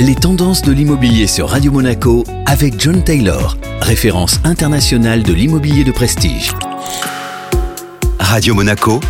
Les tendances de l'immobilier sur Radio Monaco avec John Taylor, référence internationale de l'immobilier de prestige. Radio Monaco,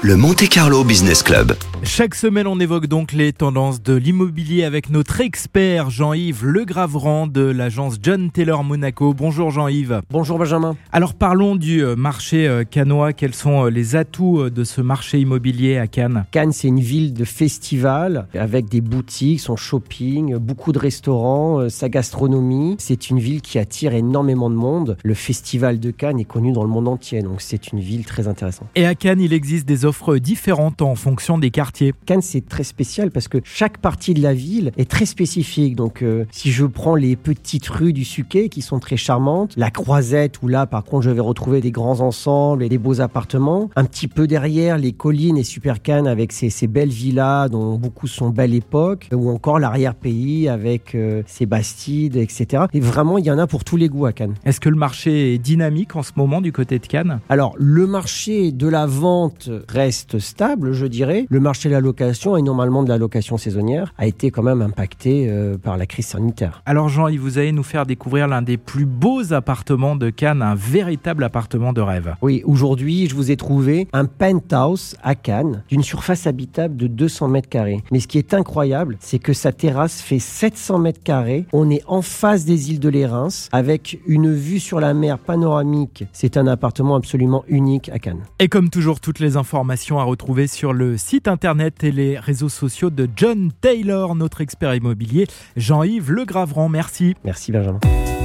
le Monte Carlo Business Club. Chaque semaine, on évoque donc les tendances de l'immobilier avec notre expert Jean-Yves Legravrand de l'agence John Taylor Monaco. Bonjour Jean-Yves. Bonjour Benjamin. Alors parlons du euh, marché euh, cannois. Quels sont euh, les atouts de ce marché immobilier à Cannes? Cannes, c'est une ville de festival avec des boutiques, son shopping, beaucoup de restaurants, sa gastronomie. C'est une ville qui attire énormément de monde. Le festival de Cannes est connu dans le monde entier, donc c'est une ville très intéressante. Et à Cannes, il existe des offres différentes en fonction des quartiers Cannes, c'est très spécial parce que chaque partie de la ville est très spécifique. Donc, euh, si je prends les petites rues du Suquet qui sont très charmantes, la Croisette où là, par contre, je vais retrouver des grands ensembles et des beaux appartements. Un petit peu derrière, les collines et Super Cannes avec ces, belles villas dont beaucoup sont belle époque, ou encore l'arrière-pays avec euh, ses bastides, etc. Et vraiment, il y en a pour tous les goûts à Cannes. Est-ce que le marché est dynamique en ce moment du côté de Cannes? Alors, le marché de la vente reste stable, je dirais. Le marché la location et normalement de la location saisonnière a été quand même impacté euh, par la crise sanitaire. Alors Jean, il vous allez nous faire découvrir l'un des plus beaux appartements de Cannes, un véritable appartement de rêve. Oui, aujourd'hui je vous ai trouvé un penthouse à Cannes d'une surface habitable de 200 mètres carrés. Mais ce qui est incroyable, c'est que sa terrasse fait 700 mètres carrés. On est en face des îles de l'Érins avec une vue sur la mer panoramique. C'est un appartement absolument unique à Cannes. Et comme toujours, toutes les informations à retrouver sur le site internet et les réseaux sociaux de John Taylor, notre expert immobilier, Jean-Yves Legravrand. Merci. Merci Benjamin.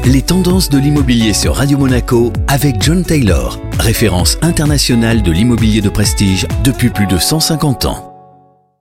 Les tendances de l'immobilier sur Radio Monaco avec John Taylor, référence internationale de l'immobilier de prestige depuis plus de 150 ans.